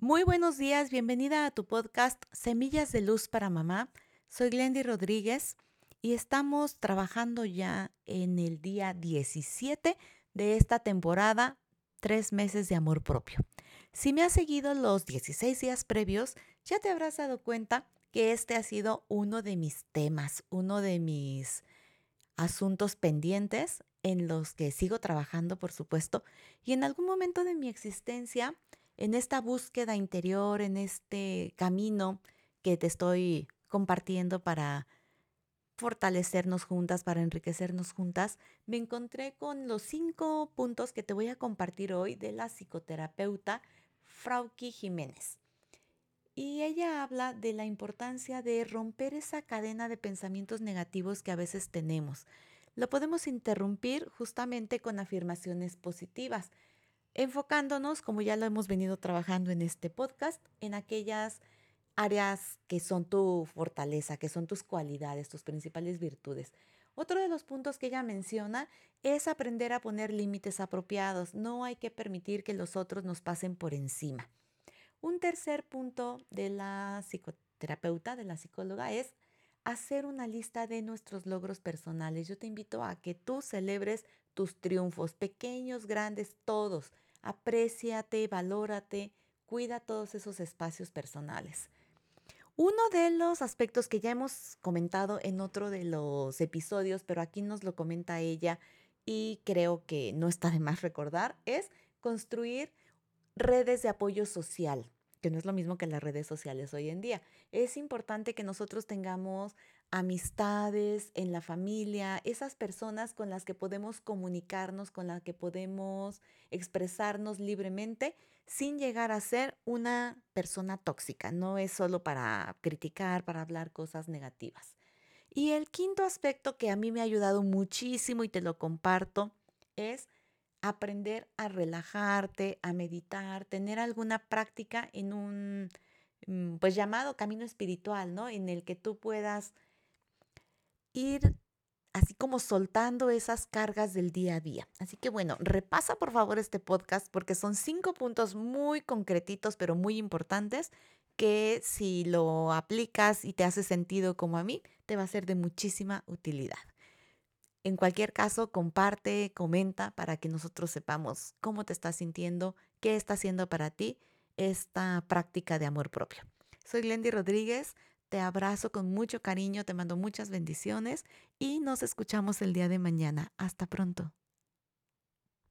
Muy buenos días, bienvenida a tu podcast Semillas de Luz para Mamá. Soy Glendy Rodríguez y estamos trabajando ya en el día 17 de esta temporada, tres meses de amor propio. Si me has seguido los 16 días previos, ya te habrás dado cuenta que este ha sido uno de mis temas, uno de mis asuntos pendientes en los que sigo trabajando, por supuesto, y en algún momento de mi existencia en esta búsqueda interior, en este camino que te estoy compartiendo para fortalecernos juntas, para enriquecernos juntas, me encontré con los cinco puntos que te voy a compartir hoy de la psicoterapeuta Frauki Jiménez. Y ella habla de la importancia de romper esa cadena de pensamientos negativos que a veces tenemos. Lo podemos interrumpir justamente con afirmaciones positivas enfocándonos, como ya lo hemos venido trabajando en este podcast, en aquellas áreas que son tu fortaleza, que son tus cualidades, tus principales virtudes. Otro de los puntos que ella menciona es aprender a poner límites apropiados. No hay que permitir que los otros nos pasen por encima. Un tercer punto de la psicoterapeuta, de la psicóloga, es hacer una lista de nuestros logros personales. Yo te invito a que tú celebres tus triunfos, pequeños, grandes, todos. Apréciate, valórate, cuida todos esos espacios personales. Uno de los aspectos que ya hemos comentado en otro de los episodios, pero aquí nos lo comenta ella y creo que no está de más recordar, es construir redes de apoyo social que no es lo mismo que las redes sociales hoy en día. Es importante que nosotros tengamos amistades en la familia, esas personas con las que podemos comunicarnos, con las que podemos expresarnos libremente sin llegar a ser una persona tóxica. No es solo para criticar, para hablar cosas negativas. Y el quinto aspecto que a mí me ha ayudado muchísimo y te lo comparto es aprender a relajarte, a meditar, tener alguna práctica en un, mm, pues llamado camino espiritual, ¿no? En el que tú puedas ir así como soltando esas cargas del día a día. Así que bueno, repasa por favor este podcast porque son cinco puntos muy concretitos, pero muy importantes que si lo aplicas y te hace sentido como a mí, te va a ser de muchísima utilidad. En cualquier caso, comparte, comenta para que nosotros sepamos cómo te estás sintiendo, qué está haciendo para ti esta práctica de amor propio. Soy Glendy Rodríguez, te abrazo con mucho cariño, te mando muchas bendiciones y nos escuchamos el día de mañana. Hasta pronto.